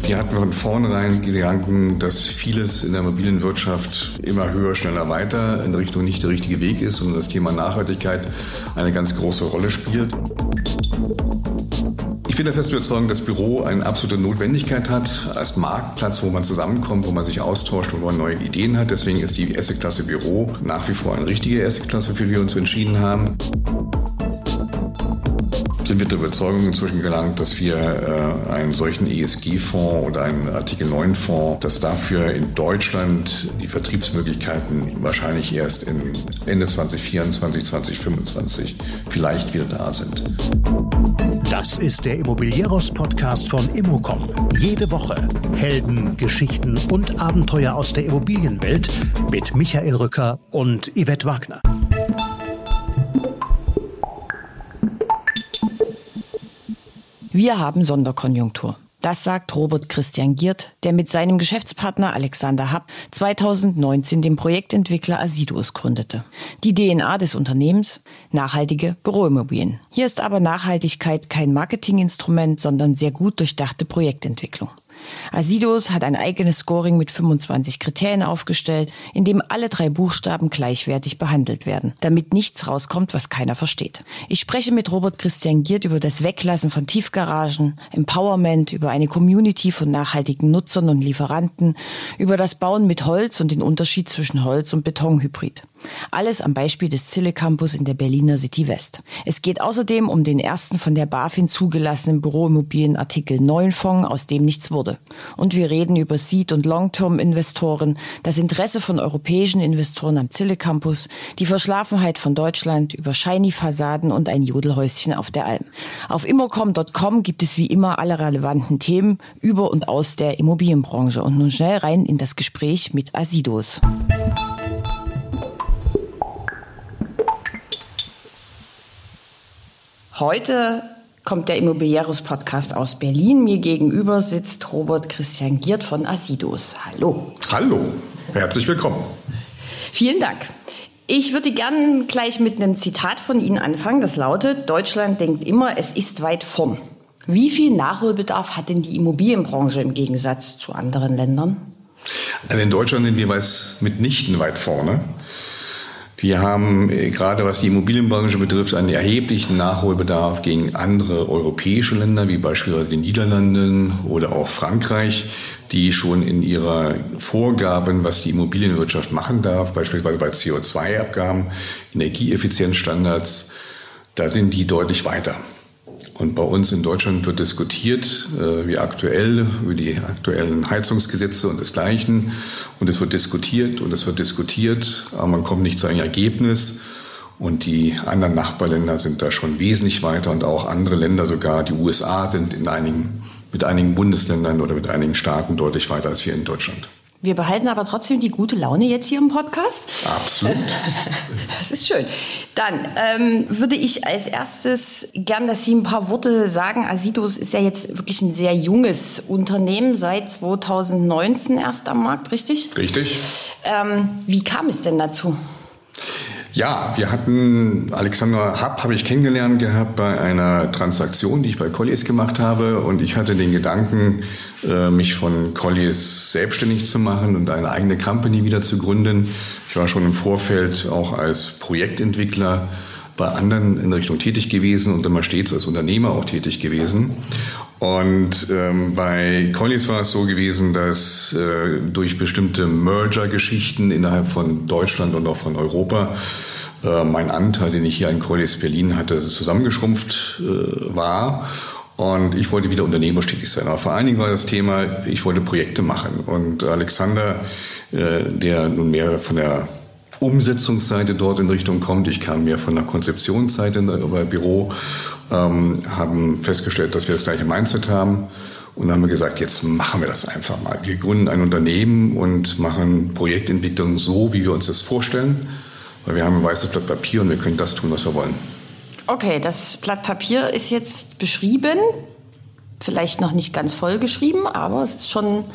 Wir hatten von vornherein Gedanken, dass vieles in der mobilen Wirtschaft immer höher, schneller, weiter in Richtung nicht der richtige Weg ist und das Thema Nachhaltigkeit eine ganz große Rolle spielt. Ich bin der festen Überzeugung, dass Büro eine absolute Notwendigkeit hat als Marktplatz, wo man zusammenkommt, wo man sich austauscht und wo man neue Ideen hat. Deswegen ist die Asset-Klasse Büro nach wie vor eine richtige Asset-Klasse, für die wir uns entschieden haben sind wir der Überzeugung inzwischen gelangt, dass wir äh, einen solchen ESG-Fonds oder einen Artikel 9-Fonds, dass dafür in Deutschland die Vertriebsmöglichkeiten wahrscheinlich erst in Ende 2024, 2025 vielleicht wieder da sind. Das ist der Immobilieros-Podcast von Immocom. Jede Woche Helden, Geschichten und Abenteuer aus der Immobilienwelt mit Michael Rücker und Yvette Wagner. Wir haben Sonderkonjunktur. Das sagt Robert Christian Giert, der mit seinem Geschäftspartner Alexander Happ 2019 den Projektentwickler Asidus gründete. Die DNA des Unternehmens? Nachhaltige Büroimmobilien. Hier ist aber Nachhaltigkeit kein Marketinginstrument, sondern sehr gut durchdachte Projektentwicklung. Asidos hat ein eigenes Scoring mit 25 Kriterien aufgestellt, in dem alle drei Buchstaben gleichwertig behandelt werden, damit nichts rauskommt, was keiner versteht. Ich spreche mit Robert Christian Giert über das Weglassen von Tiefgaragen, Empowerment, über eine Community von nachhaltigen Nutzern und Lieferanten, über das Bauen mit Holz und den Unterschied zwischen Holz und Betonhybrid. Alles am Beispiel des Zille Campus in der Berliner City West. Es geht außerdem um den ersten von der BaFin zugelassenen Büroimmobilien Artikel 9 Fonds, aus dem nichts wurde. Und wir reden über Seed- und Long-Term-Investoren, das Interesse von europäischen Investoren am Zille Campus, die Verschlafenheit von Deutschland, über Shiny-Fassaden und ein Jodelhäuschen auf der Alm. Auf immocom.com gibt es wie immer alle relevanten Themen über und aus der Immobilienbranche. Und nun schnell rein in das Gespräch mit Asidos. Heute kommt der Immobiliarus Podcast aus Berlin. Mir gegenüber sitzt Robert Christian Giert von Asidos. Hallo. Hallo, herzlich willkommen. Vielen Dank. Ich würde gern gleich mit einem Zitat von Ihnen anfangen. Das lautet, Deutschland denkt immer, es ist weit vorn. Wie viel Nachholbedarf hat denn die Immobilienbranche im Gegensatz zu anderen Ländern? Also in Deutschland sind wir mitnichten weit vorne. Wir haben äh, gerade was die Immobilienbranche betrifft einen erheblichen Nachholbedarf gegen andere europäische Länder, wie beispielsweise die Niederlanden oder auch Frankreich, die schon in ihrer Vorgaben, was die Immobilienwirtschaft machen darf, beispielsweise bei CO2-Abgaben, Energieeffizienzstandards, da sind die deutlich weiter. Und bei uns in Deutschland wird diskutiert, äh, wie aktuell, über die aktuellen Heizungsgesetze und desgleichen. Und es wird diskutiert und es wird diskutiert, aber man kommt nicht zu einem Ergebnis. Und die anderen Nachbarländer sind da schon wesentlich weiter und auch andere Länder, sogar die USA, sind in einigen, mit einigen Bundesländern oder mit einigen Staaten deutlich weiter als wir in Deutschland. Wir behalten aber trotzdem die gute Laune jetzt hier im Podcast. Absolut. Das ist schön. Dann ähm, würde ich als erstes gern, dass Sie ein paar Worte sagen. Asidos ist ja jetzt wirklich ein sehr junges Unternehmen, seit 2019 erst am Markt, richtig? Richtig. Ähm, wie kam es denn dazu? Ja, wir hatten Alexander Happ habe ich kennengelernt gehabt bei einer Transaktion, die ich bei Colliers gemacht habe und ich hatte den Gedanken, äh, mich von Colliers selbstständig zu machen und eine eigene Company wieder zu gründen. Ich war schon im Vorfeld auch als Projektentwickler bei anderen in Richtung tätig gewesen und immer stets als Unternehmer auch tätig gewesen. Und ähm, bei Collies war es so gewesen, dass äh, durch bestimmte Merger-Geschichten innerhalb von Deutschland und auch von Europa äh, mein Anteil, den ich hier in Collies Berlin hatte, zusammengeschrumpft äh, war. Und ich wollte wieder unternehmerisch tätig sein. Aber vor allen Dingen war das Thema, ich wollte Projekte machen. Und Alexander, äh, der nun mehr von der Umsetzungsseite dort in Richtung kommt. Ich kam mehr von der Konzeptionsseite bei Büro, ähm, haben festgestellt, dass wir das gleiche Mindset haben und haben gesagt, jetzt machen wir das einfach mal. Wir gründen ein Unternehmen und machen Projektentwicklung so, wie wir uns das vorstellen, weil wir haben ein weißes Blatt Papier und wir können das tun, was wir wollen. Okay, das Blatt Papier ist jetzt beschrieben, vielleicht noch nicht ganz voll geschrieben, aber es ist schon.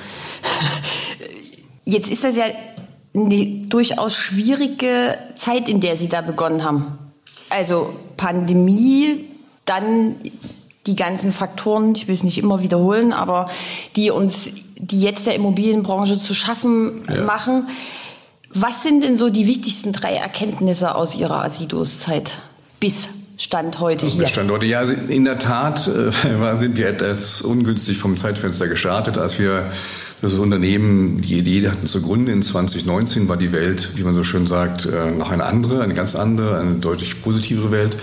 Jetzt ist das ja eine durchaus schwierige Zeit, in der Sie da begonnen haben. Also Pandemie, dann die ganzen Faktoren, ich will es nicht immer wiederholen, aber die uns, die jetzt der Immobilienbranche zu schaffen ja. machen. Was sind denn so die wichtigsten drei Erkenntnisse aus Ihrer Asidos-Zeit bis Stand heute hier? Stand heute, ja, in der Tat äh, sind wir etwas ungünstig vom Zeitfenster gestartet, als wir das Unternehmen, die Idee hatten zugrunde in 2019 war die Welt, wie man so schön sagt, äh, noch eine andere, eine ganz andere, eine deutlich positivere Welt.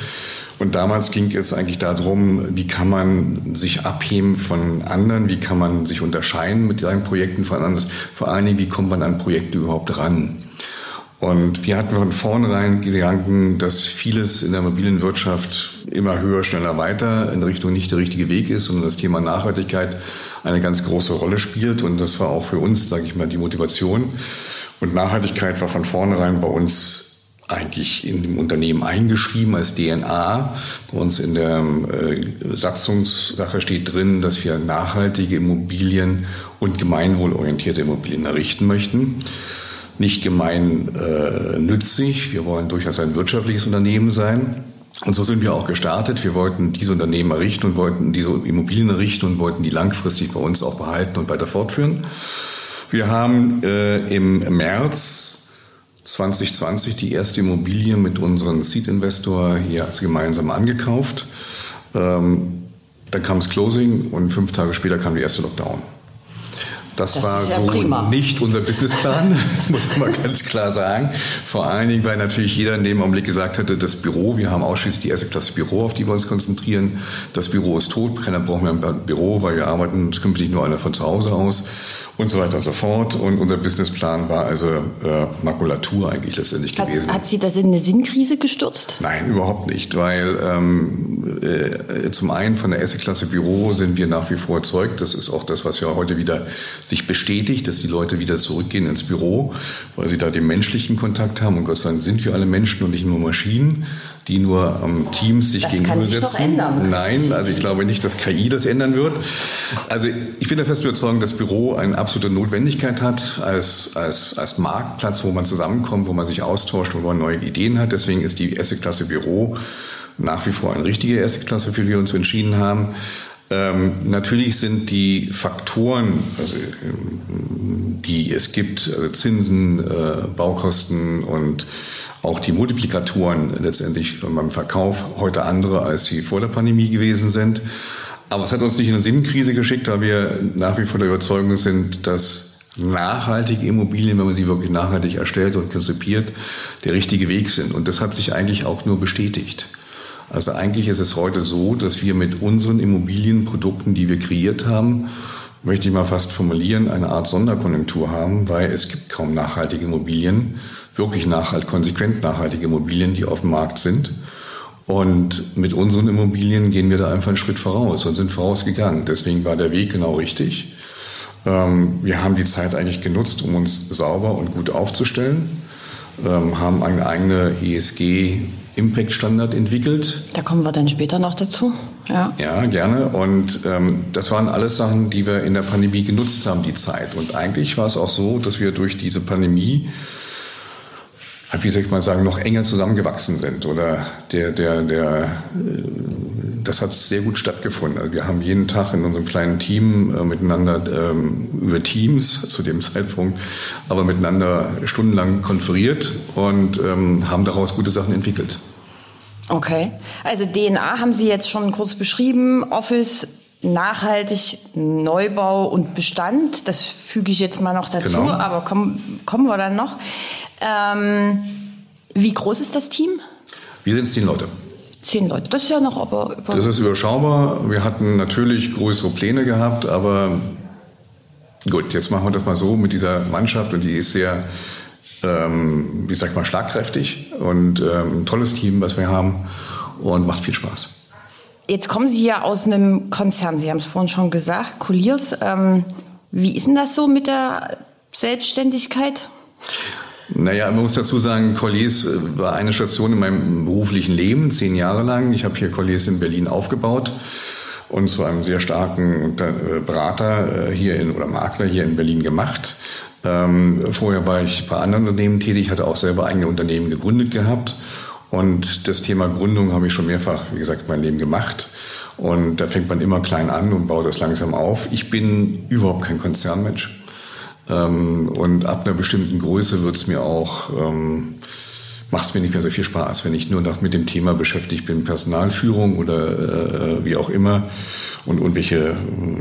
Und damals ging es eigentlich darum, wie kann man sich abheben von anderen, wie kann man sich unterscheiden mit seinen Projekten von anderen, vor allen Dingen, wie kommt man an Projekte überhaupt ran. Und wir hatten von vornherein Gedanken, dass vieles in der mobilen Wirtschaft immer höher, schneller, weiter in Richtung nicht der richtige Weg ist, sondern das Thema Nachhaltigkeit eine ganz große Rolle spielt. Und das war auch für uns, sage ich mal, die Motivation. Und Nachhaltigkeit war von vornherein bei uns eigentlich in dem Unternehmen eingeschrieben als DNA. Bei uns in der äh, Satzungssache steht drin, dass wir nachhaltige Immobilien und gemeinwohlorientierte Immobilien errichten möchten. Nicht gemeinnützig, äh, wir wollen durchaus ein wirtschaftliches Unternehmen sein. Und so sind wir auch gestartet. Wir wollten diese Unternehmen errichten und wollten diese Immobilien errichten und wollten die langfristig bei uns auch behalten und weiter fortführen. Wir haben äh, im März 2020 die erste Immobilie mit unserem Seed-Investor hier gemeinsam angekauft. Ähm, dann kam das Closing und fünf Tage später kam der erste Lockdown. Das, das war ja so prima. nicht unser Businessplan, muss man mal ganz klar sagen. Vor allen Dingen, weil natürlich jeder in dem Augenblick gesagt hatte, das Büro, wir haben ausschließlich die erste Klasse Büro, auf die wir uns konzentrieren. Das Büro ist tot, keiner braucht mehr ein Büro, weil wir arbeiten künftig nur einer von zu Hause aus und so weiter und so fort. Und unser Businessplan war also äh, Makulatur eigentlich letztendlich hat, gewesen. Hat Sie das in eine Sinnkrise gestürzt? Nein, überhaupt nicht, weil ähm, äh, zum einen von der S-Klasse Büro sind wir nach wie vor erzeugt. Das ist auch das, was ja heute wieder sich bestätigt, dass die Leute wieder zurückgehen ins Büro, weil sie da den menschlichen Kontakt haben. Und Gott sei Dank sind wir alle Menschen und nicht nur Maschinen die nur am Teams sich das gegenüber setzen. Das kann sich doch ändern. Nein, also ich glaube nicht, dass KI das ändern wird. Also ich bin der festen Überzeugung, dass Büro eine absolute Notwendigkeit hat als, als, als Marktplatz, wo man zusammenkommt, wo man sich austauscht, wo man neue Ideen hat. Deswegen ist die erste Klasse Büro nach wie vor eine richtige erste Klasse, für die wir uns entschieden haben. Ähm, natürlich sind die Faktoren, also, die es gibt, also Zinsen, äh, Baukosten und auch die Multiplikatoren letztendlich beim Verkauf heute andere, als sie vor der Pandemie gewesen sind. Aber es hat uns nicht in eine Sinnkrise geschickt, weil wir nach wie vor der Überzeugung sind, dass nachhaltige Immobilien, wenn man sie wirklich nachhaltig erstellt und konzipiert, der richtige Weg sind. Und das hat sich eigentlich auch nur bestätigt. Also eigentlich ist es heute so, dass wir mit unseren Immobilienprodukten, die wir kreiert haben, möchte ich mal fast formulieren, eine Art Sonderkonjunktur haben, weil es gibt kaum nachhaltige Immobilien, wirklich nachhalt, konsequent nachhaltige Immobilien, die auf dem Markt sind. Und mit unseren Immobilien gehen wir da einfach einen Schritt voraus und sind vorausgegangen. Deswegen war der Weg genau richtig. Ähm, wir haben die Zeit eigentlich genutzt, um uns sauber und gut aufzustellen, ähm, haben eine eigene ESG Impact-Standard entwickelt. Da kommen wir dann später noch dazu. Ja, ja gerne. Und ähm, das waren alles Sachen, die wir in der Pandemie genutzt haben, die Zeit. Und eigentlich war es auch so, dass wir durch diese Pandemie wie soll ich mal sagen, noch enger zusammengewachsen sind. Oder der, der, der, äh, das hat sehr gut stattgefunden. Also wir haben jeden Tag in unserem kleinen Team äh, miteinander ähm, über Teams zu dem Zeitpunkt, aber miteinander stundenlang konferiert und ähm, haben daraus gute Sachen entwickelt. Okay, also DNA haben Sie jetzt schon kurz beschrieben, Office nachhaltig Neubau und Bestand. Das füge ich jetzt mal noch dazu, genau. aber kommen, kommen wir dann noch. Ähm, wie groß ist das Team? Wir sind zehn Leute. Zehn Leute, das ist ja noch aber über Das ist überschaubar. Wir hatten natürlich größere Pläne gehabt, aber gut, jetzt machen wir das mal so mit dieser Mannschaft und die ist sehr, ähm, wie sagt man, schlagkräftig und ähm, ein tolles Team, was wir haben und macht viel Spaß. Jetzt kommen Sie ja aus einem Konzern, Sie haben es vorhin schon gesagt, Colliers. Ähm, wie ist denn das so mit der Selbstständigkeit? Naja, man muss dazu sagen, Colliers äh, war eine Station in meinem beruflichen Leben, zehn Jahre lang. Ich habe hier Colliers in Berlin aufgebaut und zu einem sehr starken äh, Berater äh, hier in, oder Makler hier in Berlin gemacht. Ähm, vorher war ich bei anderen Unternehmen tätig, hatte auch selber eigene Unternehmen gegründet gehabt. Und das Thema Gründung habe ich schon mehrfach, wie gesagt, mein Leben gemacht. Und da fängt man immer klein an und baut das langsam auf. Ich bin überhaupt kein Konzernmensch. Ähm, und ab einer bestimmten Größe wird es mir auch, ähm, macht es mir nicht mehr so viel Spaß, wenn ich nur noch mit dem Thema beschäftigt bin, Personalführung oder äh, wie auch immer und irgendwelche äh,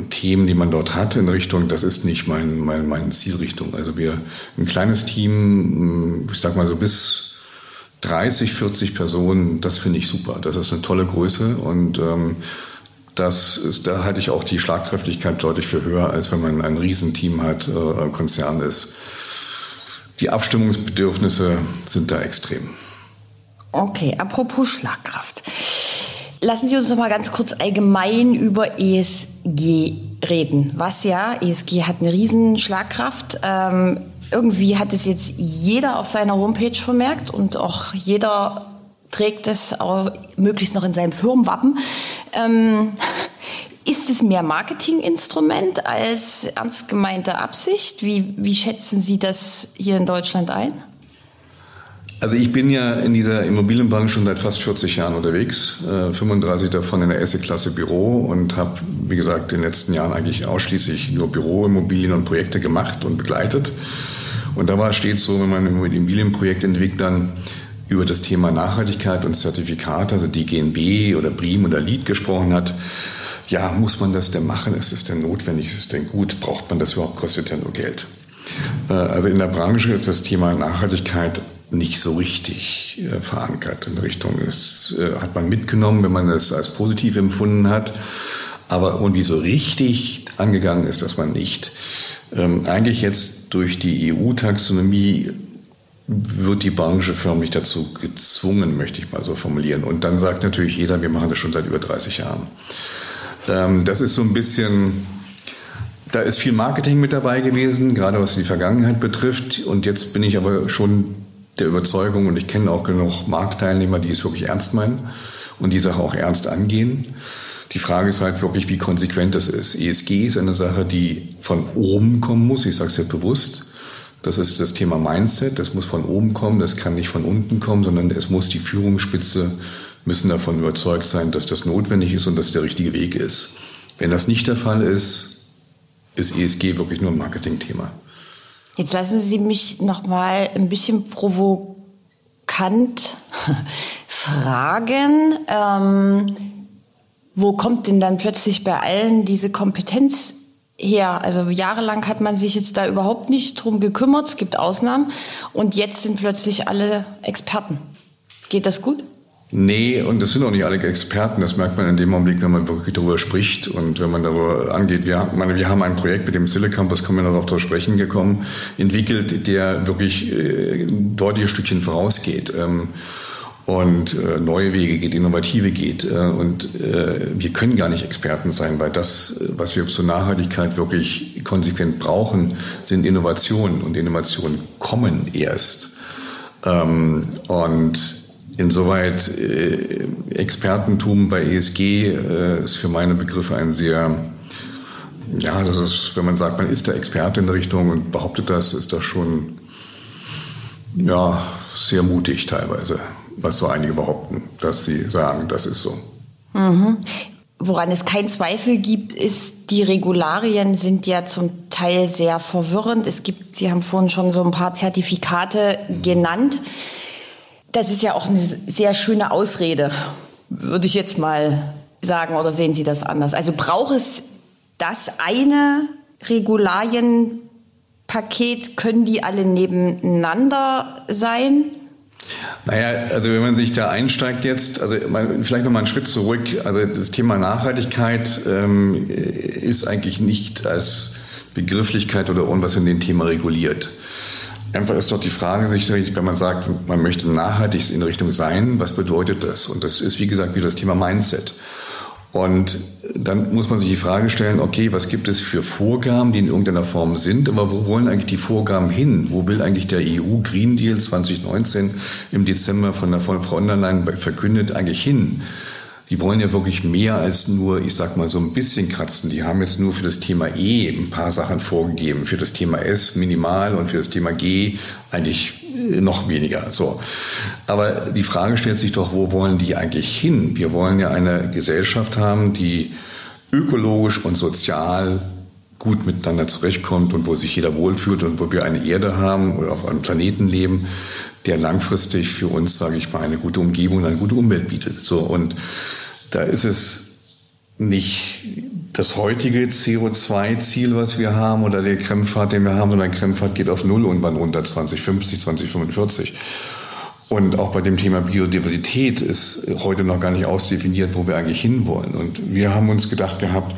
Themen, die man dort hat in Richtung, das ist nicht mein, mein, meine Zielrichtung. Also wir, ein kleines Team, ich sag mal so bis 30, 40 Personen, das finde ich super. Das ist eine tolle Größe und ähm, das ist, da halte ich auch die Schlagkräftigkeit deutlich für höher, als wenn man ein Riesenteam hat, äh, Konzern ist. Die Abstimmungsbedürfnisse sind da extrem. Okay, apropos Schlagkraft. Lassen Sie uns noch mal ganz kurz allgemein über ESG reden. Was ja, ESG hat eine riesen Schlagkraft. Ähm, irgendwie hat es jetzt jeder auf seiner Homepage vermerkt und auch jeder trägt es auch möglichst noch in seinem Firmenwappen. Ähm, ist es mehr Marketinginstrument als ernst gemeinte Absicht? Wie, wie schätzen Sie das hier in Deutschland ein? Also ich bin ja in dieser Immobilienbank schon seit fast 40 Jahren unterwegs, äh, 35 davon in der Esse-Klasse Büro und habe, wie gesagt, in den letzten Jahren eigentlich ausschließlich nur Büroimmobilien und Projekte gemacht und begleitet. Und da war stets so, wenn man mit Immobilienprojektentwicklern über das Thema Nachhaltigkeit und Zertifikate, also DGNB oder BRIM oder LEED gesprochen hat, ja, muss man das denn machen? Ist es denn notwendig? Ist es denn gut? Braucht man das überhaupt? Kostet ja nur Geld. Äh, also in der Branche ist das Thema Nachhaltigkeit nicht so richtig äh, verankert in Richtung. Das äh, hat man mitgenommen, wenn man es als positiv empfunden hat. Aber irgendwie so richtig angegangen ist das man nicht. Ähm, eigentlich jetzt durch die EU-Taxonomie wird die Branche förmlich dazu gezwungen, möchte ich mal so formulieren. Und dann sagt natürlich jeder, wir machen das schon seit über 30 Jahren. Ähm, das ist so ein bisschen, da ist viel Marketing mit dabei gewesen, gerade was die Vergangenheit betrifft. Und jetzt bin ich aber schon der Überzeugung, und ich kenne auch genug Marktteilnehmer, die es wirklich ernst meinen und die Sache auch ernst angehen. Die Frage ist halt wirklich, wie konsequent das ist. ESG ist eine Sache, die von oben kommen muss. Ich sage es ja bewusst. Das ist das Thema Mindset. Das muss von oben kommen. Das kann nicht von unten kommen, sondern es muss die Führungsspitze müssen davon überzeugt sein, dass das notwendig ist und dass der richtige Weg ist. Wenn das nicht der Fall ist, ist ESG wirklich nur ein Marketingthema. Jetzt lassen Sie mich noch mal ein bisschen provokant fragen. Ähm, wo kommt denn dann plötzlich bei allen diese Kompetenz her? Also jahrelang hat man sich jetzt da überhaupt nicht drum gekümmert. Es gibt Ausnahmen. Und jetzt sind plötzlich alle Experten. Geht das gut? Nee, und das sind auch nicht alle Experten. Das merkt man in dem Augenblick, wenn man wirklich darüber spricht und wenn man darüber angeht. Wir, meine, wir haben ein Projekt mit dem Silicampus, kommen wir darauf zu sprechen gekommen, entwickelt, der wirklich äh, deutliche Stückchen vorausgeht. Ähm, und äh, neue Wege geht, innovative geht. Äh, und äh, wir können gar nicht Experten sein, weil das, was wir zur Nachhaltigkeit wirklich konsequent brauchen, sind Innovationen. Und Innovationen kommen erst. Ähm, und insoweit äh, Expertentum bei ESG äh, ist für meine Begriffe ein sehr ja, das ist, wenn man sagt, man ist der Experte in der Richtung und behauptet das, ist das schon ja, sehr mutig teilweise was so einige behaupten, dass sie sagen, das ist so. Mhm. Woran es keinen Zweifel gibt, ist, die Regularien sind ja zum Teil sehr verwirrend. Es gibt, Sie haben vorhin schon so ein paar Zertifikate genannt. Das ist ja auch eine sehr schöne Ausrede, würde ich jetzt mal sagen, oder sehen Sie das anders? Also braucht es das eine Regularienpaket? Können die alle nebeneinander sein? Naja, also wenn man sich da einsteigt jetzt, also vielleicht noch mal einen Schritt zurück. Also das Thema Nachhaltigkeit ähm, ist eigentlich nicht als Begrifflichkeit oder irgendwas in dem Thema reguliert. Einfach ist doch die Frage, wenn man sagt, man möchte nachhaltig in Richtung sein, was bedeutet das? Und das ist, wie gesagt, wieder das Thema Mindset. Und dann muss man sich die Frage stellen, okay, was gibt es für Vorgaben, die in irgendeiner Form sind, aber wo wollen eigentlich die Vorgaben hin? Wo will eigentlich der EU Green Deal 2019 im Dezember von der Frau von der Leyen verkündet eigentlich hin? Die wollen ja wirklich mehr als nur, ich sag mal, so ein bisschen kratzen. Die haben jetzt nur für das Thema E ein paar Sachen vorgegeben, für das Thema S minimal und für das Thema G eigentlich noch weniger. So. Aber die Frage stellt sich doch, wo wollen die eigentlich hin? Wir wollen ja eine Gesellschaft haben, die ökologisch und sozial gut miteinander zurechtkommt und wo sich jeder wohlfühlt und wo wir eine Erde haben oder auf einem Planeten leben, der langfristig für uns, sage ich mal, eine gute Umgebung und eine gute Umwelt bietet. So und da ist es nicht das heutige CO2-Ziel, was wir haben, oder der Krempfahrt, den wir haben, sondern der Krempfahrt geht auf Null und wann runter 2050, 2045. Und auch bei dem Thema Biodiversität ist heute noch gar nicht ausdefiniert, wo wir eigentlich hinwollen. Und wir haben uns gedacht gehabt,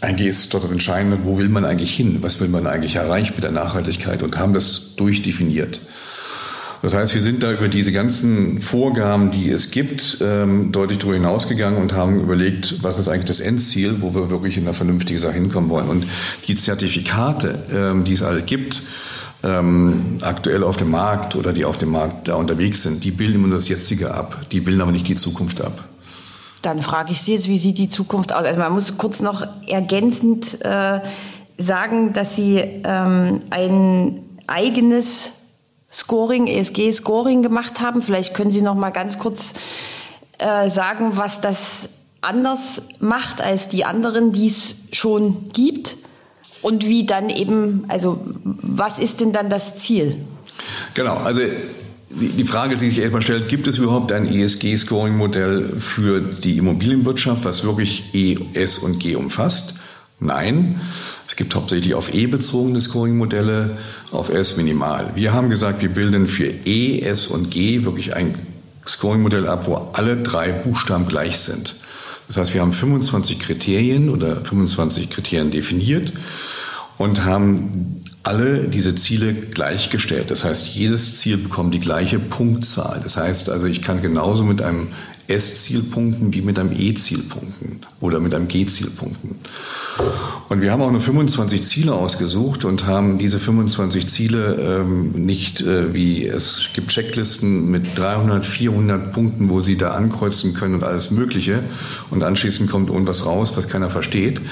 eigentlich ist doch das Entscheidende, wo will man eigentlich hin? Was will man eigentlich erreichen mit der Nachhaltigkeit? Und haben das durchdefiniert. Das heißt, wir sind da über diese ganzen Vorgaben, die es gibt, ähm, deutlich darüber hinausgegangen und haben überlegt, was ist eigentlich das Endziel, wo wir wirklich in eine vernünftige Sache hinkommen wollen. Und die Zertifikate, ähm, die es alle gibt, ähm, aktuell auf dem Markt oder die auf dem Markt da unterwegs sind, die bilden immer nur das Jetzige ab. Die bilden aber nicht die Zukunft ab. Dann frage ich Sie jetzt, wie sieht die Zukunft aus? Also man muss kurz noch ergänzend äh, sagen, dass Sie ähm, ein eigenes Scoring, ESG-Scoring gemacht haben. Vielleicht können Sie noch mal ganz kurz äh, sagen, was das anders macht als die anderen, die es schon gibt und wie dann eben, also was ist denn dann das Ziel? Genau, also die Frage, die sich erstmal stellt, gibt es überhaupt ein ESG-Scoring-Modell für die Immobilienwirtschaft, was wirklich E, S und G umfasst? Nein. Es gibt hauptsächlich auf E bezogene Scoring-Modelle, auf S minimal. Wir haben gesagt, wir bilden für E, S und G wirklich ein Scoring-Modell ab, wo alle drei Buchstaben gleich sind. Das heißt, wir haben 25 Kriterien oder 25 Kriterien definiert und haben alle diese Ziele gleichgestellt. Das heißt, jedes Ziel bekommt die gleiche Punktzahl. Das heißt also, ich kann genauso mit einem S-Ziel punkten wie mit einem E-Ziel punkten oder mit einem G-Ziel punkten. Und wir haben auch nur 25 Ziele ausgesucht und haben diese 25 Ziele ähm, nicht äh, wie es gibt Checklisten mit 300, 400 Punkten, wo Sie da ankreuzen können und alles Mögliche. Und anschließend kommt irgendwas raus, was keiner versteht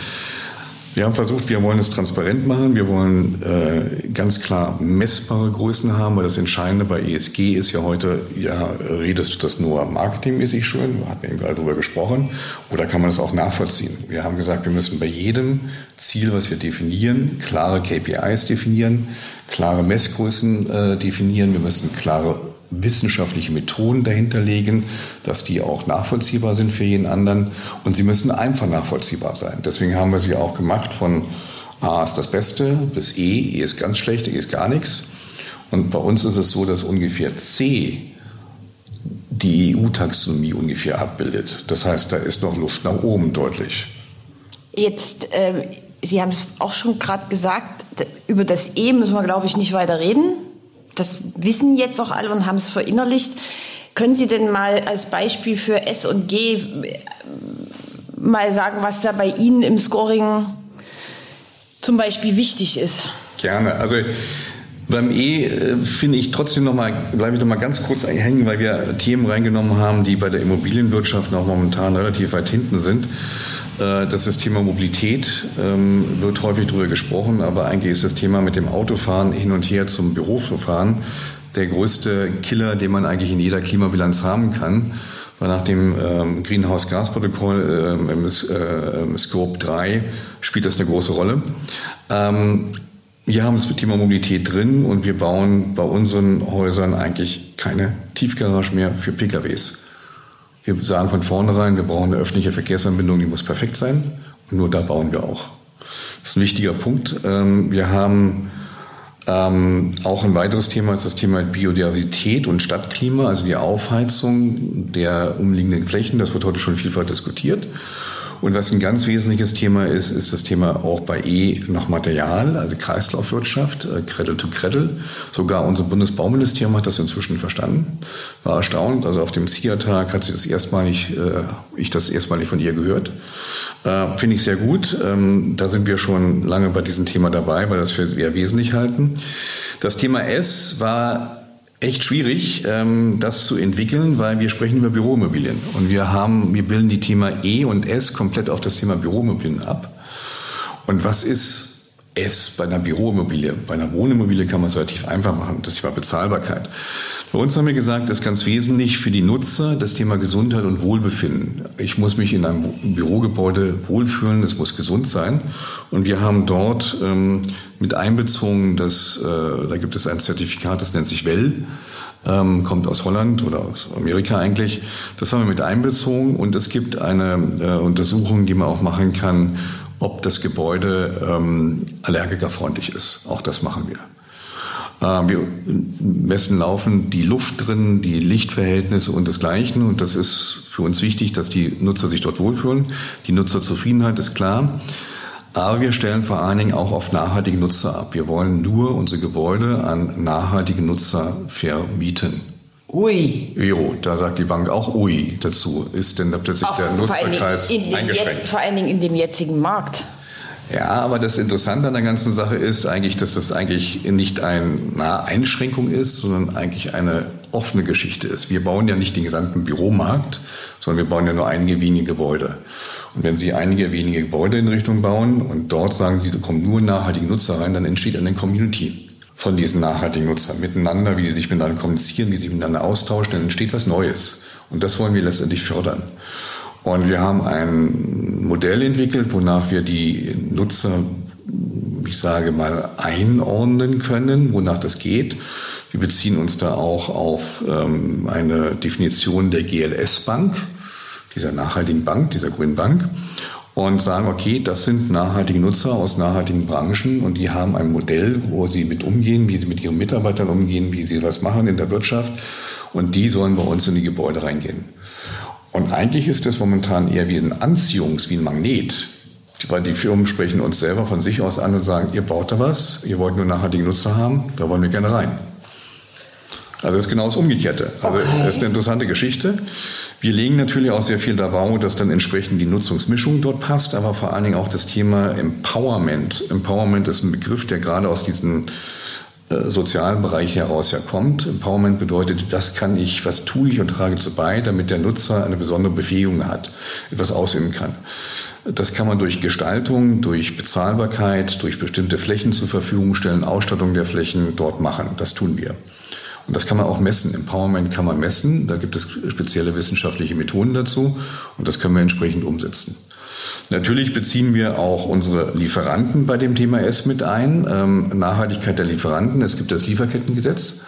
wir haben versucht, wir wollen es transparent machen. Wir wollen äh, ganz klar messbare Größen haben, weil das Entscheidende bei ESG ist ja heute, ja, redest du das nur marketingmäßig schön? Wir hatten eben gerade darüber gesprochen. Oder kann man das auch nachvollziehen? Wir haben gesagt, wir müssen bei jedem Ziel, was wir definieren, klare KPIs definieren, klare Messgrößen äh, definieren. Wir müssen klare wissenschaftliche Methoden dahinter legen, dass die auch nachvollziehbar sind für jeden anderen und sie müssen einfach nachvollziehbar sein. Deswegen haben wir sie auch gemacht von A ist das Beste bis E, E ist ganz schlecht, E ist gar nichts. Und bei uns ist es so, dass ungefähr C die EU-Taxonomie ungefähr abbildet. Das heißt, da ist noch Luft nach oben deutlich. Jetzt, äh, Sie haben es auch schon gerade gesagt, über das E müssen wir, glaube ich, nicht weiter reden das wissen jetzt auch alle und haben es verinnerlicht. Können Sie denn mal als Beispiel für S und G äh, mal sagen, was da bei Ihnen im Scoring zum Beispiel wichtig ist? Gerne. Also beim E äh, finde ich trotzdem noch mal, bleibe ich noch mal ganz kurz hängen, weil wir Themen reingenommen haben, die bei der Immobilienwirtschaft noch momentan relativ weit hinten sind. Äh, das Thema Mobilität, ähm, wird häufig darüber gesprochen, aber eigentlich ist das Thema mit dem Autofahren hin und her zum Büro zu fahren der größte Killer, den man eigentlich in jeder Klimabilanz haben kann. Weil nach dem ähm, Greenhouse-Gas-Protokoll ähm, im äh, Scope 3 spielt das eine große Rolle. Wir haben das Thema Mobilität drin und wir bauen bei unseren Häusern eigentlich keine Tiefgarage mehr für PKWs. Wir sagen von vornherein, wir brauchen eine öffentliche Verkehrsanbindung, die muss perfekt sein. Und nur da bauen wir auch. Das ist ein wichtiger Punkt. Ähm, wir haben ähm, auch ein weiteres Thema ist das Thema Biodiversität und Stadtklima, also die Aufheizung der umliegenden Flächen. Das wird heute schon vielfach diskutiert. Und was ein ganz wesentliches Thema ist, ist das Thema auch bei E noch Material, also Kreislaufwirtschaft, äh, Cradle to Cradle. Sogar unser Bundesbauministerium hat das inzwischen verstanden. War erstaunt. Also auf dem CIA-Tag hat sie das erstmalig, äh, ich das erstmalig von ihr gehört. Äh, Finde ich sehr gut. Ähm, da sind wir schon lange bei diesem Thema dabei, weil das für sehr wesentlich halten. Das Thema S war echt schwierig, ähm, das zu entwickeln, weil wir sprechen über Büroimmobilien und wir haben, wir bilden die Thema E und S komplett auf das Thema Büroimmobilien ab. Und was ist S bei einer Büroimmobilie. Bei einer Wohnimmobilie kann man es relativ einfach machen. Das Thema Bezahlbarkeit. Bei uns haben wir gesagt, das ist ganz wesentlich für die Nutzer das Thema Gesundheit und Wohlbefinden. Ich muss mich in einem Bürogebäude wohlfühlen, es muss gesund sein. Und wir haben dort ähm, mit einbezogen, dass äh, da gibt es ein Zertifikat, das nennt sich WELL ähm, kommt aus Holland oder aus Amerika eigentlich. Das haben wir mit einbezogen und es gibt eine äh, Untersuchung, die man auch machen kann, ob das Gebäude ähm, allergikerfreundlich ist. Auch das machen wir. Äh, wir messen laufen die Luft drin, die Lichtverhältnisse und desgleichen. Und das ist für uns wichtig, dass die Nutzer sich dort wohlfühlen. Die Nutzerzufriedenheit ist klar. Aber wir stellen vor allen Dingen auch auf nachhaltige Nutzer ab. Wir wollen nur unsere Gebäude an nachhaltige Nutzer vermieten. Ui. Jo, da sagt die Bank auch Ui dazu. Ist denn da plötzlich auch der Nutzerkreis eingeschränkt? vor allen Dingen in dem jetzigen Markt. Ja, aber das Interessante an der ganzen Sache ist eigentlich, dass das eigentlich nicht eine Einschränkung ist, sondern eigentlich eine offene Geschichte ist. Wir bauen ja nicht den gesamten Büromarkt, sondern wir bauen ja nur einige wenige Gebäude. Und wenn Sie einige wenige Gebäude in Richtung bauen und dort sagen Sie, da kommen nur nachhaltige Nutzer rein, dann entsteht eine Community von diesen nachhaltigen Nutzern miteinander, wie sie sich miteinander kommunizieren, wie sie sich miteinander austauschen, dann entsteht was Neues. Und das wollen wir letztendlich fördern. Und wir haben ein Modell entwickelt, wonach wir die Nutzer, ich sage mal, einordnen können, wonach das geht. Wir beziehen uns da auch auf ähm, eine Definition der GLS-Bank dieser nachhaltigen Bank, dieser grünen Bank und sagen, okay, das sind nachhaltige Nutzer aus nachhaltigen Branchen und die haben ein Modell, wo sie mit umgehen, wie sie mit ihren Mitarbeitern umgehen, wie sie was machen in der Wirtschaft und die sollen bei uns in die Gebäude reingehen. Und eigentlich ist das momentan eher wie ein Anziehungs-, wie ein Magnet. Weil die Firmen sprechen uns selber von sich aus an und sagen, ihr baut da was, ihr wollt nur nachhaltige Nutzer haben, da wollen wir gerne rein. Also das ist genau das Umgekehrte. Also okay. das ist eine interessante Geschichte. Wir legen natürlich auch sehr viel darauf, dass dann entsprechend die Nutzungsmischung dort passt, aber vor allen Dingen auch das Thema Empowerment. Empowerment ist ein Begriff, der gerade aus diesen sozialen Bereich heraus ja kommt. Empowerment bedeutet, was kann ich, was tue ich und trage zu bei, damit der Nutzer eine besondere Befähigung hat, etwas ausüben kann. Das kann man durch Gestaltung, durch Bezahlbarkeit, durch bestimmte Flächen zur Verfügung stellen, Ausstattung der Flächen dort machen. Das tun wir. Und das kann man auch messen. Empowerment kann man messen. Da gibt es spezielle wissenschaftliche Methoden dazu. Und das können wir entsprechend umsetzen. Natürlich beziehen wir auch unsere Lieferanten bei dem Thema S mit ein. Ähm, Nachhaltigkeit der Lieferanten. Es gibt das Lieferkettengesetz.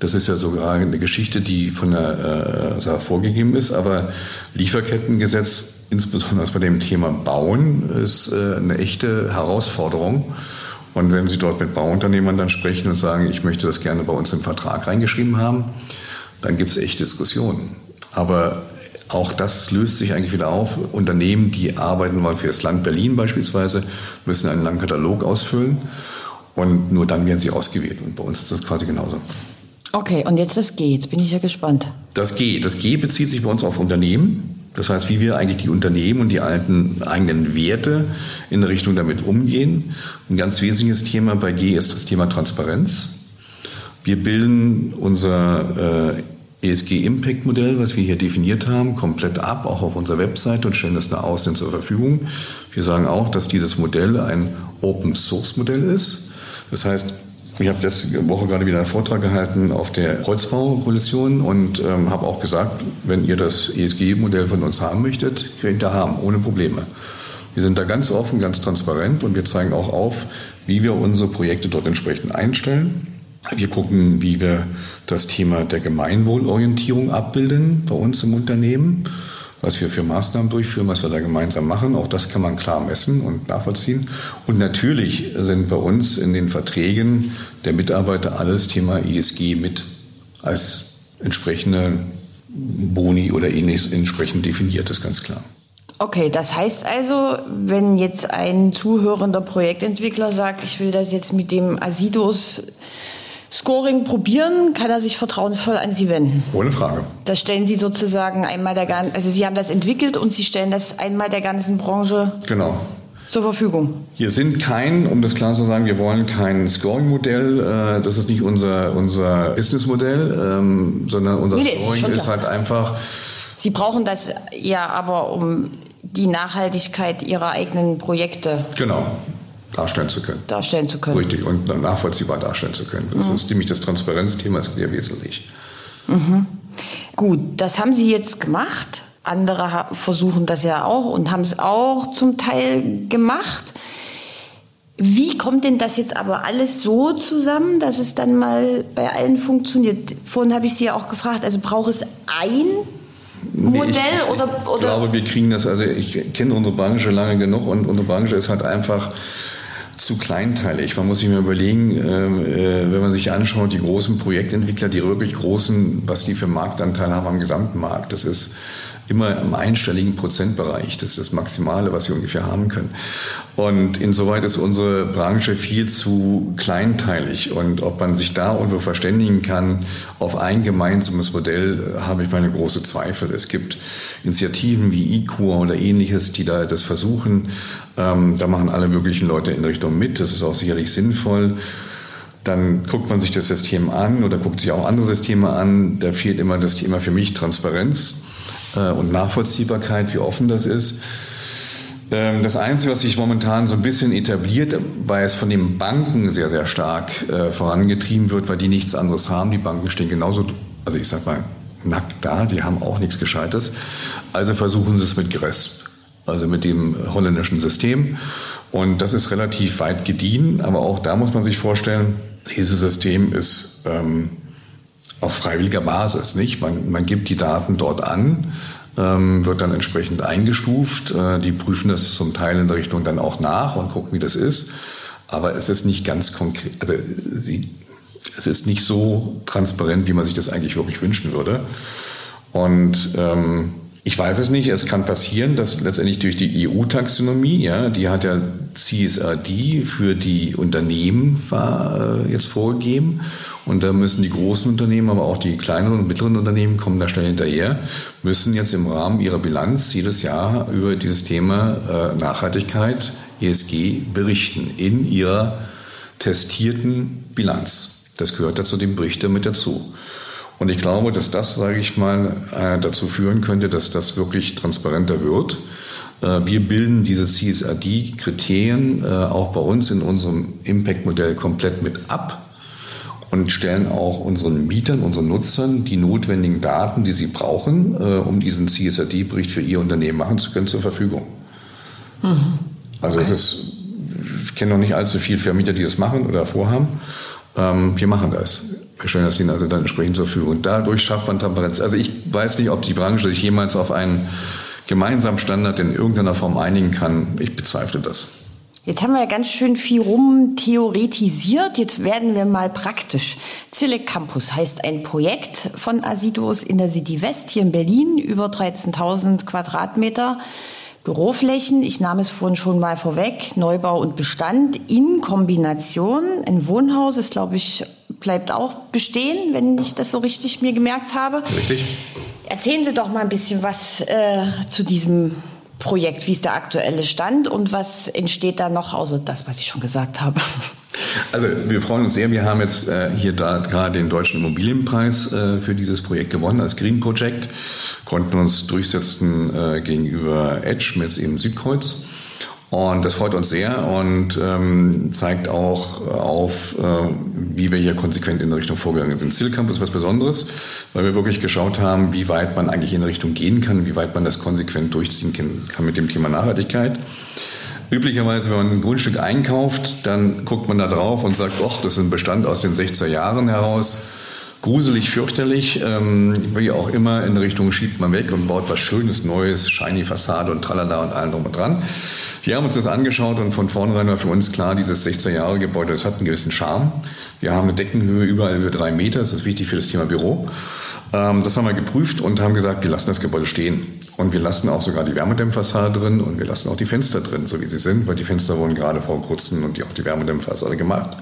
Das ist ja sogar eine Geschichte, die von der äh, vorgegeben ist. Aber Lieferkettengesetz, insbesondere bei dem Thema Bauen, ist äh, eine echte Herausforderung. Und wenn Sie dort mit Bauunternehmern dann sprechen und sagen, ich möchte das gerne bei uns im Vertrag reingeschrieben haben, dann gibt es echt Diskussionen. Aber auch das löst sich eigentlich wieder auf. Unternehmen, die arbeiten wollen für das Land Berlin beispielsweise, müssen einen langen Katalog ausfüllen und nur dann werden sie ausgewählt. Und bei uns ist das quasi genauso. Okay, und jetzt das G. Jetzt bin ich ja gespannt. Das G. Das G bezieht sich bei uns auf Unternehmen. Das heißt, wie wir eigentlich die Unternehmen und die alten eigenen Werte in der Richtung damit umgehen. Ein ganz wesentliches Thema bei G ist das Thema Transparenz. Wir bilden unser äh, ESG-Impact-Modell, was wir hier definiert haben, komplett ab, auch auf unserer Webseite und stellen das nach außen zur Verfügung. Wir sagen auch, dass dieses Modell ein Open-Source-Modell ist. Das heißt, ich habe letzte Woche gerade wieder einen Vortrag gehalten auf der Holzbau-Koalition und ähm, habe auch gesagt, wenn ihr das ESG-Modell von uns haben möchtet, könnt ihr haben, ohne Probleme. Wir sind da ganz offen, ganz transparent und wir zeigen auch auf, wie wir unsere Projekte dort entsprechend einstellen. Wir gucken, wie wir das Thema der Gemeinwohlorientierung abbilden bei uns im Unternehmen was wir für Maßnahmen durchführen, was wir da gemeinsam machen. Auch das kann man klar messen und nachvollziehen. Und natürlich sind bei uns in den Verträgen der Mitarbeiter alles Thema ESG mit als entsprechende Boni oder ähnliches entsprechend definiert, ist ganz klar. Okay, das heißt also, wenn jetzt ein zuhörender Projektentwickler sagt, ich will das jetzt mit dem Asidos Scoring probieren, kann er sich vertrauensvoll an Sie wenden. Ohne Frage. Das stellen Sie sozusagen einmal der ganzen, also Sie haben das entwickelt und Sie stellen das einmal der ganzen Branche genau. zur Verfügung. Wir sind kein, um das klar zu sagen, wir wollen kein Scoring-Modell, äh, das ist nicht unser, unser Business-Modell, ähm, sondern unser nee, Scoring ist, ist halt einfach. Sie brauchen das ja aber um die Nachhaltigkeit Ihrer eigenen Projekte. Genau darstellen zu können. Darstellen zu können. Richtig, und nachvollziehbar darstellen zu können. Das mhm. ist nämlich das Transparenzthema ist sehr wesentlich. Mhm. Gut, das haben Sie jetzt gemacht. Andere versuchen das ja auch und haben es auch zum Teil gemacht. Wie kommt denn das jetzt aber alles so zusammen, dass es dann mal bei allen funktioniert? Vorhin habe ich Sie ja auch gefragt, also braucht es ein Modell nee, ich, oder, oder? Ich glaube, wir kriegen das, also ich kenne unsere Branche lange genug und unsere Branche ist halt einfach zu kleinteilig. Man muss sich mal überlegen, ähm, äh, wenn man sich anschaut, die großen Projektentwickler, die wirklich großen, was die für Marktanteil haben am gesamten Markt, das ist immer im einstelligen Prozentbereich. Das ist das Maximale, was wir ungefähr haben können. Und insoweit ist unsere Branche viel zu kleinteilig. Und ob man sich da irgendwo verständigen kann auf ein gemeinsames Modell, habe ich meine große Zweifel. Es gibt Initiativen wie ICUR oder ähnliches, die da das versuchen. Ähm, da machen alle möglichen Leute in Richtung mit. Das ist auch sicherlich sinnvoll dann guckt man sich das System an oder guckt sich auch andere Systeme an. Da fehlt immer das Thema für mich Transparenz. Äh, und Nachvollziehbarkeit, wie offen das ist. Ähm, das Einzige, was sich momentan so ein bisschen etabliert, weil es von den Banken sehr, sehr stark äh, vorangetrieben wird, weil die nichts anderes haben. Die Banken stehen genauso, also ich sag mal, nackt da, die haben auch nichts Gescheites. Also versuchen sie es mit GRESP, also mit dem holländischen System. Und das ist relativ weit gediehen, aber auch da muss man sich vorstellen, dieses System ist ähm, auf freiwilliger Basis, nicht? Man, man gibt die Daten dort an, ähm, wird dann entsprechend eingestuft. Äh, die prüfen das zum Teil in der Richtung dann auch nach und gucken, wie das ist. Aber es ist nicht ganz konkret, also sie, es ist nicht so transparent, wie man sich das eigentlich wirklich wünschen würde. Und ähm, ich weiß es nicht. Es kann passieren, dass letztendlich durch die EU-Taxonomie, ja, die hat ja CSRD für die Unternehmen äh, jetzt vorgegeben. Und da müssen die großen Unternehmen, aber auch die kleineren und mittleren Unternehmen kommen da schnell hinterher, müssen jetzt im Rahmen ihrer Bilanz jedes Jahr über dieses Thema äh, Nachhaltigkeit, ESG berichten in ihrer testierten Bilanz. Das gehört dazu dem Bericht mit dazu. Und ich glaube, dass das, sage ich mal, äh, dazu führen könnte, dass das wirklich transparenter wird. Äh, wir bilden diese CSRD-Kriterien auch bei uns in unserem Impact-Modell komplett mit ab und stellen auch unseren Mietern, unseren Nutzern die notwendigen Daten, die sie brauchen, um diesen CSRD-Bericht für ihr Unternehmen machen zu können, zur Verfügung. Mhm. Also es ist, ich kenne noch nicht allzu viele Vermieter, die das machen oder vorhaben. Ähm, wir machen das. Wir stellen das ihnen also dann entsprechend zur Verfügung. Dadurch schafft man Transparenz. Also ich weiß nicht, ob die Branche sich jemals auf einen gemeinsamen Standard in irgendeiner Form einigen kann. Ich bezweifle das. Jetzt haben wir ja ganz schön viel rum theoretisiert. Jetzt werden wir mal praktisch. Zille Campus heißt ein Projekt von Asidos in der City West hier in Berlin, über 13.000 Quadratmeter. Büroflächen, ich nahm es vorhin schon mal vorweg, Neubau und Bestand in Kombination. Ein Wohnhaus ist, glaube ich, bleibt auch bestehen, wenn ich das so richtig mir gemerkt habe. Richtig. Erzählen Sie doch mal ein bisschen was äh, zu diesem Projekt, wie ist der aktuelle Stand und was entsteht da noch, außer das, was ich schon gesagt habe? Also wir freuen uns sehr. Wir haben jetzt äh, hier da gerade den deutschen Immobilienpreis äh, für dieses Projekt gewonnen als Green Project, konnten uns durchsetzen äh, gegenüber Edge mit eben Südkreuz. Und das freut uns sehr und ähm, zeigt auch auf, äh, wie wir hier konsequent in der Richtung vorgegangen sind. Zielcampus ist was Besonderes, weil wir wirklich geschaut haben, wie weit man eigentlich in der Richtung gehen kann, wie weit man das konsequent durchziehen kann mit dem Thema Nachhaltigkeit. Üblicherweise, wenn man ein Grundstück einkauft, dann guckt man da drauf und sagt, ach, das ist ein Bestand aus den 60er Jahren heraus gruselig, fürchterlich. Ähm, wie auch immer in Richtung schiebt man weg und baut was Schönes, Neues, shiny Fassade und tralala und allem drum und dran. Wir haben uns das angeschaut und von vornherein war für uns klar, dieses 16 Jahre Gebäude, das hat einen gewissen Charme. Wir haben eine Deckenhöhe überall über drei Meter, das ist wichtig für das Thema Büro. Ähm, das haben wir geprüft und haben gesagt, wir lassen das Gebäude stehen. Und wir lassen auch sogar die Wärmedämmfassade drin und wir lassen auch die Fenster drin, so wie sie sind, weil die Fenster wurden gerade vor kurzem und die, auch die Wärmedämmfassade gemacht.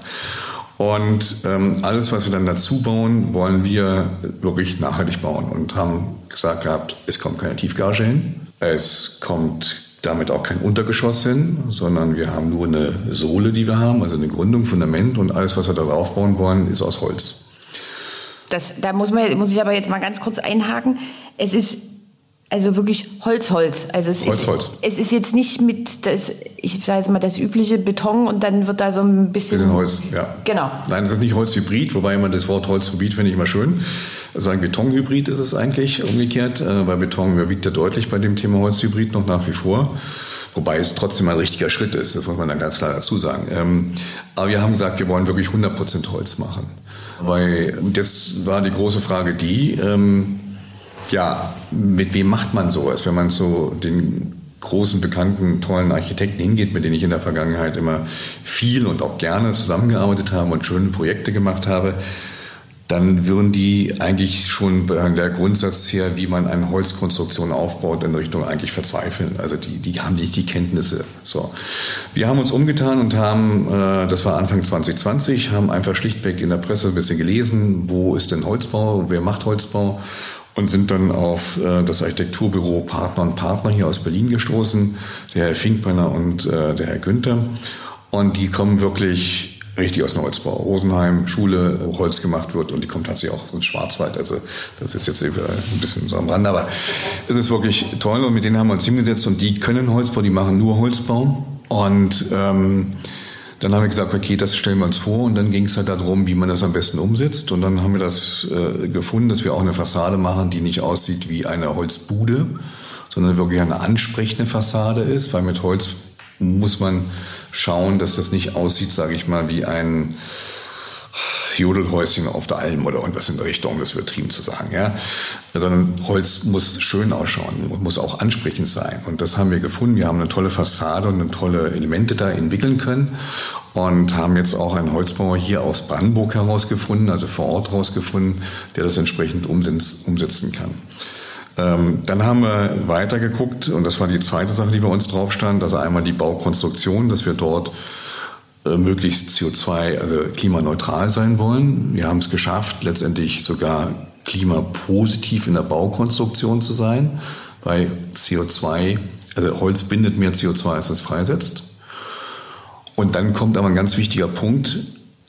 Und ähm, alles, was wir dann dazu bauen, wollen wir wirklich nachhaltig bauen und haben gesagt gehabt, es kommt keine Tiefgarage hin, es kommt damit auch kein Untergeschoss hin, sondern wir haben nur eine Sohle, die wir haben, also eine Gründung, Fundament und alles, was wir darauf bauen wollen, ist aus Holz. Das, da muss, man, muss ich aber jetzt mal ganz kurz einhaken. Es ist Also wirklich Holz, Holz. Also es Holz, ist, Holz. es ist jetzt nicht mit das, ich sage jetzt mal das übliche Beton und dann wird da so ein bisschen, Bisschen Holz, ja. Genau. Nein, das ist nicht Holzhybrid, wobei man das Wort Holzhybrid finde ich immer schön. Also ein Betonhybrid ist es eigentlich umgekehrt, äh, weil Beton überwiegt ja deutlich bei dem Thema Holzhybrid noch nach wie vor. Wobei es trotzdem ein richtiger Schritt ist, das muss man dann ganz klar dazu sagen. Ähm, aber wir haben gesagt, wir wollen wirklich 100% Holz machen. Weil, und jetzt war die große Frage die, ähm, ja, mit wem macht man sowas, wenn man so den großen, bekannten, tollen Architekten hingeht, mit denen ich in der Vergangenheit immer viel und auch gerne zusammengearbeitet habe und schöne Projekte gemacht habe, dann würden die eigentlich schon der Grundsatz her, wie man eine Holzkonstruktion aufbaut, in Richtung eigentlich verzweifeln. Also die, die haben nicht die Kenntnisse. So, wir haben uns umgetan und haben, äh, das war Anfang 2020, haben einfach schlichtweg in der Presse ein bisschen gelesen, wo ist denn Holzbau, wer macht Holzbau und sind dann auf äh, das Architekturbüro Partner und Partner hier aus Berlin gestoßen, der Herr Finkbeiner und äh, der Herr Günther. Und die kommen wirklich richtig aus dem Holzbau. Rosenheim, Schule, wo Holz gemacht wird und die kommt tatsächlich auch ins Schwarzwald. Also das ist jetzt ein bisschen so am Rand, aber es ist wirklich toll und mit denen haben wir uns hingesetzt und die können Holzbau, die machen nur Holzbau und ähm, dann haben wir gesagt, okay, das stellen wir uns vor. Und dann ging es halt darum, wie man das am besten umsetzt. Und dann haben wir das äh, gefunden, dass wir auch eine Fassade machen, die nicht aussieht wie eine Holzbude, sondern wirklich eine ansprechende Fassade ist, weil mit Holz muss man schauen, dass das nicht aussieht, sage ich mal, wie ein Jodelhäuschen auf der Alm oder irgendwas in der Richtung, das wird trieben zu sagen, ja. Sondern Holz muss schön ausschauen und muss auch ansprechend sein. Und das haben wir gefunden. Wir haben eine tolle Fassade und eine tolle Elemente da entwickeln können und haben jetzt auch einen Holzbauer hier aus Brandenburg herausgefunden, also vor Ort herausgefunden, der das entsprechend umsetzen kann. Ähm, dann haben wir weitergeguckt und das war die zweite Sache, die bei uns drauf stand, also einmal die Baukonstruktion, dass wir dort möglichst CO2, also klimaneutral sein wollen. Wir haben es geschafft, letztendlich sogar klimapositiv in der Baukonstruktion zu sein, weil CO2, also Holz bindet mehr CO2, als es freisetzt. Und dann kommt aber ein ganz wichtiger Punkt.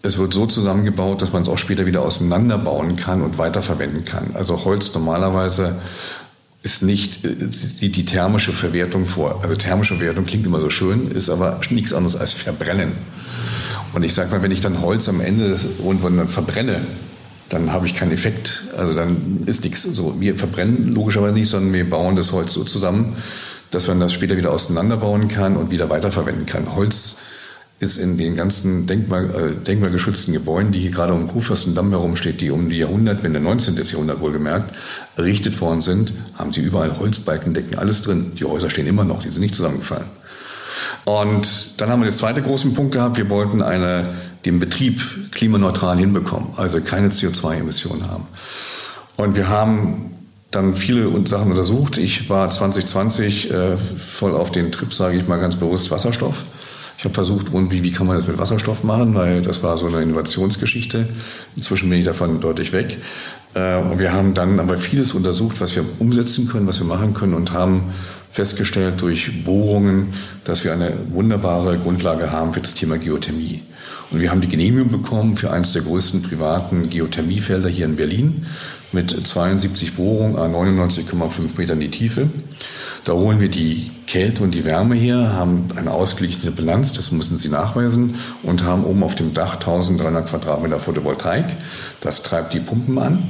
Es wird so zusammengebaut, dass man es auch später wieder auseinanderbauen kann und weiterverwenden kann. Also Holz normalerweise ist nicht die, die thermische Verwertung vor. Also thermische Verwertung klingt immer so schön, ist aber nichts anderes als Verbrennen. Und ich sage mal, wenn ich dann Holz am Ende irgendwann dann verbrenne, dann habe ich keinen Effekt. Also dann ist nichts so. Wir verbrennen logischerweise nicht, sondern wir bauen das Holz so zusammen, dass man das später wieder auseinanderbauen kann und wieder weiterverwenden kann. Holz ist in den ganzen Denkmal, äh, denkmalgeschützten Gebäuden, die hier gerade um Kurfürstendamm herumsteht, die um die Jahrhundertwende, 19. Jahrhundert wohlgemerkt, errichtet worden sind, haben sie überall Holzbalkendecken, alles drin. Die Häuser stehen immer noch, die sind nicht zusammengefallen. Und dann haben wir den zweiten großen Punkt gehabt, wir wollten eine, den Betrieb klimaneutral hinbekommen, also keine CO2-Emissionen haben. Und wir haben dann viele Sachen untersucht. Ich war 2020 äh, voll auf den Trip, sage ich mal ganz bewusst, Wasserstoff. Ich habe versucht, irgendwie, wie kann man das mit Wasserstoff machen, weil das war so eine Innovationsgeschichte. Inzwischen bin ich davon deutlich weg. Äh, und wir haben dann aber vieles untersucht, was wir umsetzen können, was wir machen können und haben festgestellt durch Bohrungen, dass wir eine wunderbare Grundlage haben für das Thema Geothermie. Und wir haben die Genehmigung bekommen für eines der größten privaten Geothermiefelder hier in Berlin mit 72 Bohrungen, 99,5 Metern die Tiefe. Da holen wir die Kälte und die Wärme her, haben eine ausgeglichene Bilanz, das müssen Sie nachweisen, und haben oben auf dem Dach 1300 Quadratmeter Photovoltaik. Das treibt die Pumpen an.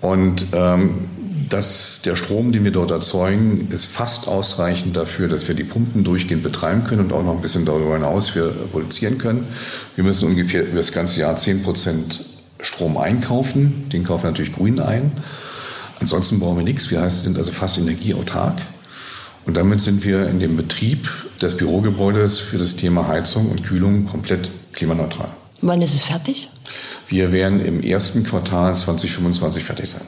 Und ähm, das, der Strom, den wir dort erzeugen, ist fast ausreichend dafür, dass wir die Pumpen durchgehend betreiben können und auch noch ein bisschen darüber hinaus wir produzieren können. Wir müssen ungefähr über das ganze Jahr 10 Prozent Strom einkaufen. Den kaufen wir natürlich grün ein. Ansonsten brauchen wir nichts. Wir sind also fast energieautark. Und damit sind wir in dem Betrieb des Bürogebäudes für das Thema Heizung und Kühlung komplett klimaneutral. Wann ist es fertig? Wir werden im ersten Quartal 2025 fertig sein.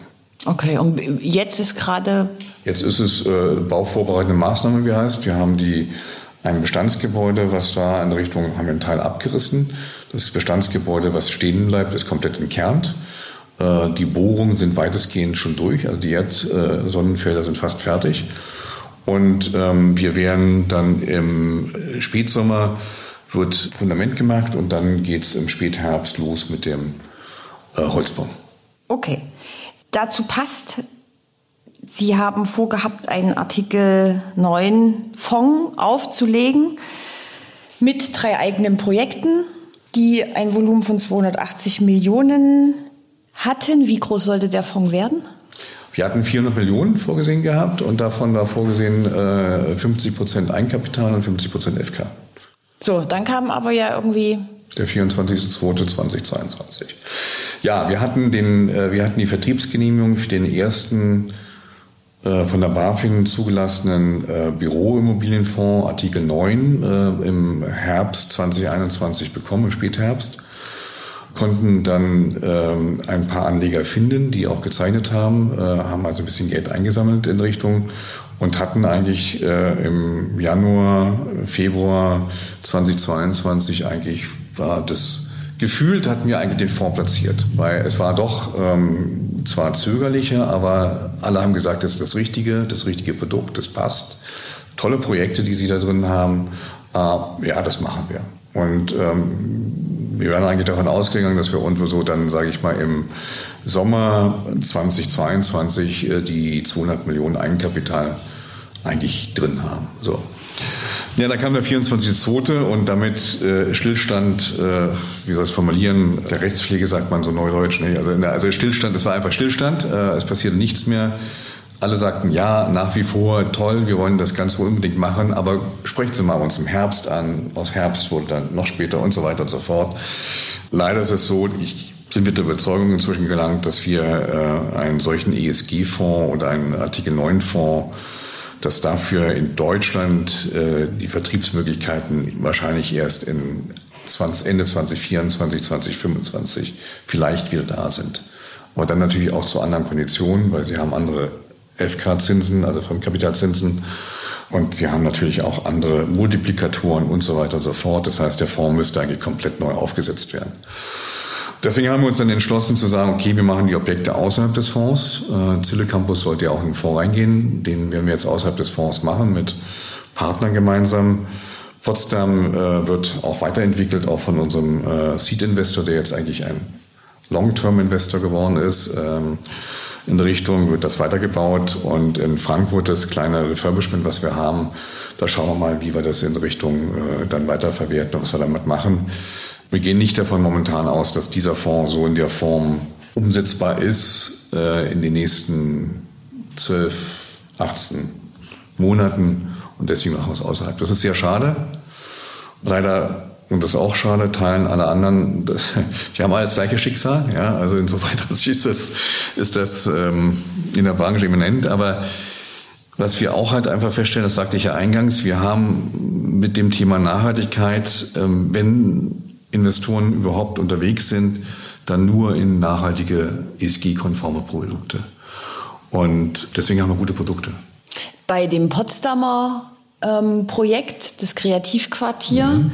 Okay, und jetzt ist gerade. Jetzt ist es äh, bauvorbereitende Maßnahme, wie heißt. Wir haben die, ein Bestandsgebäude, was da in Richtung, haben wir einen Teil abgerissen. Das Bestandsgebäude, was stehen bleibt, ist komplett entkernt. Äh, die Bohrungen sind weitestgehend schon durch, also die Erdsonnenfelder sind fast fertig. Und ähm, wir werden dann im Spätsommer wird Fundament gemacht und dann geht es im Spätherbst los mit dem äh, Holzbau. Okay. Dazu passt Sie haben vorgehabt, einen Artikel 9 Fonds aufzulegen mit drei eigenen Projekten, die ein Volumen von 280 Millionen hatten. Wie groß sollte der Fonds werden? Wir hatten 400 Millionen vorgesehen gehabt und davon war vorgesehen äh, 50 Prozent Eigenkapital und 50 Prozent FK. So, dann kam aber ja irgendwie der 24.02.2022. Ja, wir hatten, den, äh, wir hatten die Vertriebsgenehmigung für den ersten äh, von der BaFin zugelassenen äh, Büroimmobilienfonds Artikel 9 im Herbst 2021 bekommen, im Spätherbst konnten dann ähm, ein paar Anleger finden, die auch gezeichnet haben, äh, haben also ein bisschen Geld eingesammelt in Richtung und hatten eigentlich äh, im Januar, Februar 2022 eigentlich war das gefühlt hatten wir eigentlich den Fonds platziert, weil es war doch ähm, zwar zögerlicher, aber alle haben gesagt, das ist das Richtige, das richtige Produkt, das passt. Tolle Projekte, die sie da drin haben. Äh, ja, das machen wir. Und ähm, wir werden eigentlich davon ausgegangen, dass wir irgendwo so dann, sage ich mal, im Sommer 2022 äh, die 200 Millionen Eigenkapital eigentlich drin haben. So. Ja, da kam der 24.2. und damit äh, Stillstand, äh, wie soll ich es formulieren, der Rechtspflege sagt man so neudeutsch, ne? also, also Stillstand, es war einfach Stillstand, äh, es passierte nichts mehr. Alle sagten, ja, nach wie vor toll, wir wollen das Ganze unbedingt machen, aber sprechen Sie mal uns im Herbst an. Aus Herbst wurde dann noch später und so weiter und so fort. Leider ist es so, ich sind wir der Überzeugung inzwischen gelangt, dass wir äh, einen solchen ESG-Fonds oder einen Artikel 9-Fonds, dass dafür in Deutschland äh, die Vertriebsmöglichkeiten wahrscheinlich erst in 20, Ende 2024, 2025 vielleicht wieder da sind. Aber dann natürlich auch zu anderen Konditionen, weil sie haben andere FK-Zinsen, also Fremdkapitalzinsen. Und sie haben natürlich auch andere Multiplikatoren und so weiter und so fort. Das heißt, der Fonds müsste eigentlich komplett neu aufgesetzt werden. Deswegen haben wir uns dann entschlossen zu sagen, okay, wir machen die Objekte außerhalb des Fonds. Äh, Zille Campus sollte ja auch in den Fonds reingehen. Den werden wir jetzt außerhalb des Fonds machen mit Partnern gemeinsam. Potsdam äh, wird auch weiterentwickelt, auch von unserem äh, Seed-Investor, der jetzt eigentlich ein Long-Term-Investor geworden ist. Ähm, in der Richtung wird das weitergebaut und in Frankfurt das kleine Refurbishment, was wir haben, da schauen wir mal, wie wir das in Richtung äh, dann weiterverwerten und was wir damit machen. Wir gehen nicht davon momentan aus, dass dieser Fonds so in der Form umsetzbar ist äh, in den nächsten 12, 18 Monaten und deswegen machen wir es außerhalb. Das ist sehr schade. Leider und das ist auch schade, teilen alle anderen, wir haben alle das gleiche Schicksal, ja, also insoweit ist das, ist das ähm, in der Branche eminent, aber was wir auch halt einfach feststellen, das sagte ich ja eingangs, wir haben mit dem Thema Nachhaltigkeit, ähm, wenn Investoren überhaupt unterwegs sind, dann nur in nachhaltige, ESG-konforme Produkte. Und deswegen haben wir gute Produkte. Bei dem Potsdamer ähm, Projekt, das Kreativquartier, mhm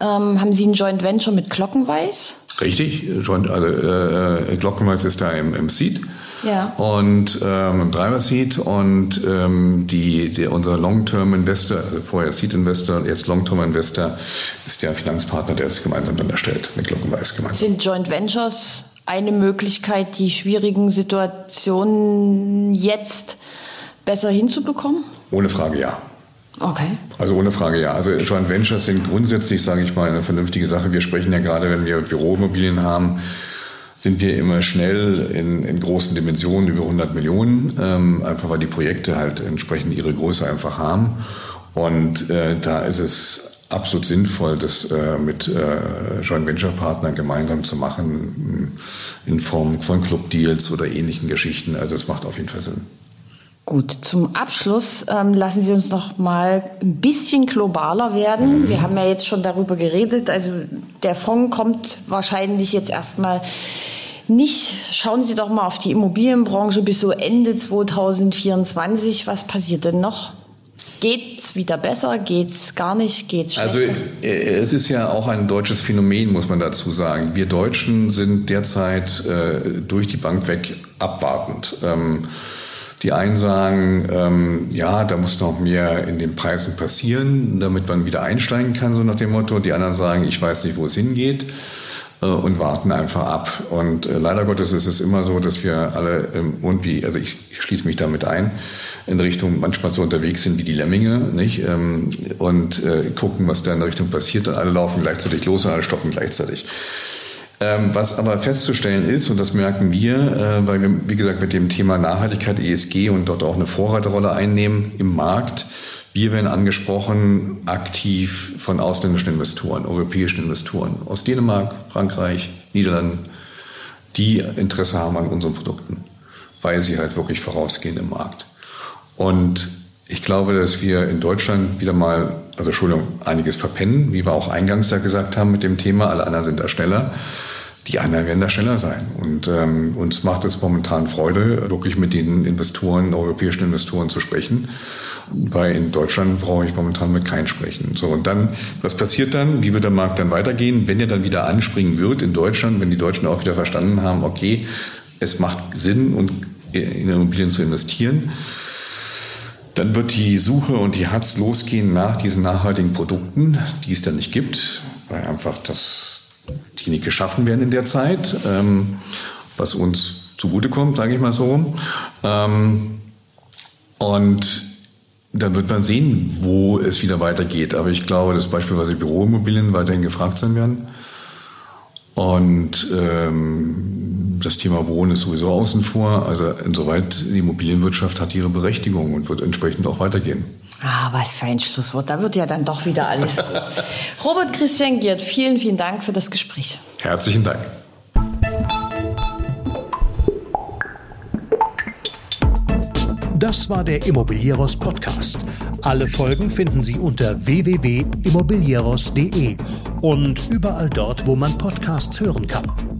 ähm, haben Sie ein Joint Venture mit Glockenweiß? Richtig, Joint, also, äh, Glockenweiß ist da im, im Seed. Ja. Und ähm, im Driver Seed und ähm, die, der, unser Long-Term Investor, also vorher Seed Investor, jetzt Long-Term Investor, ist der Finanzpartner, der das gemeinsam dann erstellt, mit Glockenweiß gemeinsam. Sind Joint Ventures eine Möglichkeit, die schwierigen Situationen jetzt besser hinzubekommen? Ohne Frage ja. Okay. Also ohne Frage ja. Also Joint Ventures sind grundsätzlich, sage ich mal, eine vernünftige Sache. Wir sprechen ja gerade, wenn wir Büroimmobilien haben, sind wir immer schnell in, in großen Dimensionen über 100 Millionen, ähm, einfach weil die Projekte halt entsprechend ihre Größe einfach haben. Und äh, da ist es absolut sinnvoll, das äh, mit äh, Joint Venture Partnern gemeinsam zu machen, in Form von Club Deals oder ähnlichen Geschichten. Also das macht auf jeden Fall Sinn. Gut, zum Abschluss ähm, lassen Sie uns noch mal ein bisschen globaler werden. Mhm. Wir haben ja jetzt schon darüber geredet. Also der Fonds kommt wahrscheinlich jetzt erstmal nicht. Schauen Sie doch mal auf die Immobilienbranche bis so Ende 2024. Was passiert denn noch? Geht's wieder besser? Geht's gar nicht? Geht's also, schlechter? Also es ist ja auch ein deutsches Phänomen, muss man dazu sagen. Wir Deutschen sind derzeit äh, durch die Bank weg abwartend. Ähm, die einen sagen, ähm, ja, da muss noch mehr in den Preisen passieren, damit man wieder einsteigen kann, so nach dem Motto. Die anderen sagen, ich weiß nicht, wo es hingeht. äh, und warten einfach ab. Und äh, leider Gottes ist es immer so, dass wir alle ähm, irgendwie, also ich, ich schließe mich damit ein, in Richtung manchmal so unterwegs sind wie die Lemminge, nicht? Ähm, und äh, gucken, was da in der Richtung passiert und alle laufen gleichzeitig los und alle stoppen gleichzeitig. Ähm, was aber festzustellen ist, und das merken wir, äh, weil wir, wie gesagt, mit dem Thema Nachhaltigkeit, ESG und dort auch eine Vorreiterrolle einnehmen im Markt, wir werden angesprochen aktiv von ausländischen Investoren, europäischen Investoren aus Dänemark, Frankreich, Niederlanden, die Interesse haben an unseren Produkten, weil sie halt wirklich vorausgehen im Markt. Und ich glaube, dass wir in Deutschland wieder mal, also Entschuldigung, einiges verpennen, wie wir auch eingangs da gesagt haben mit dem Thema, alle anderen sind da schneller. Die anderen werden da schneller sein. Und ähm, uns macht es momentan Freude, wirklich mit den Investoren, europäischen Investoren zu sprechen weil in Deutschland brauche ich momentan mit keinem sprechen. So, und dann, was passiert dann? Wie wird der Markt dann weitergehen? Wenn er dann wieder anspringen wird in Deutschland, wenn die Deutschen auch wieder verstanden haben, okay, es macht Sinn, und in Immobilien zu investieren, dann wird die Suche und die Hatz losgehen nach diesen nachhaltigen Produkten, die es dann nicht gibt, weil einfach das, die nicht geschaffen werden in der Zeit, ähm, was uns zugutekommt, sage ich mal so. Ähm, und dann wird man sehen, wo es wieder weitergeht. Aber ich glaube, dass beispielsweise Büroimmobilien weiterhin gefragt sein werden. Und ähm, das Thema Wohnen ist sowieso außen vor. Also insoweit, die Immobilienwirtschaft hat ihre Berechtigung und wird entsprechend auch weitergehen. Ah, was für ein Schlusswort. Da wird ja dann doch wieder alles gut. Robert Christian Giert, vielen, vielen Dank für das Gespräch. Herzlichen Dank. Das war der Immobilieros Podcast. Alle Folgen finden Sie unter www.immobilieros.de und überall dort, wo man Podcasts hören kann.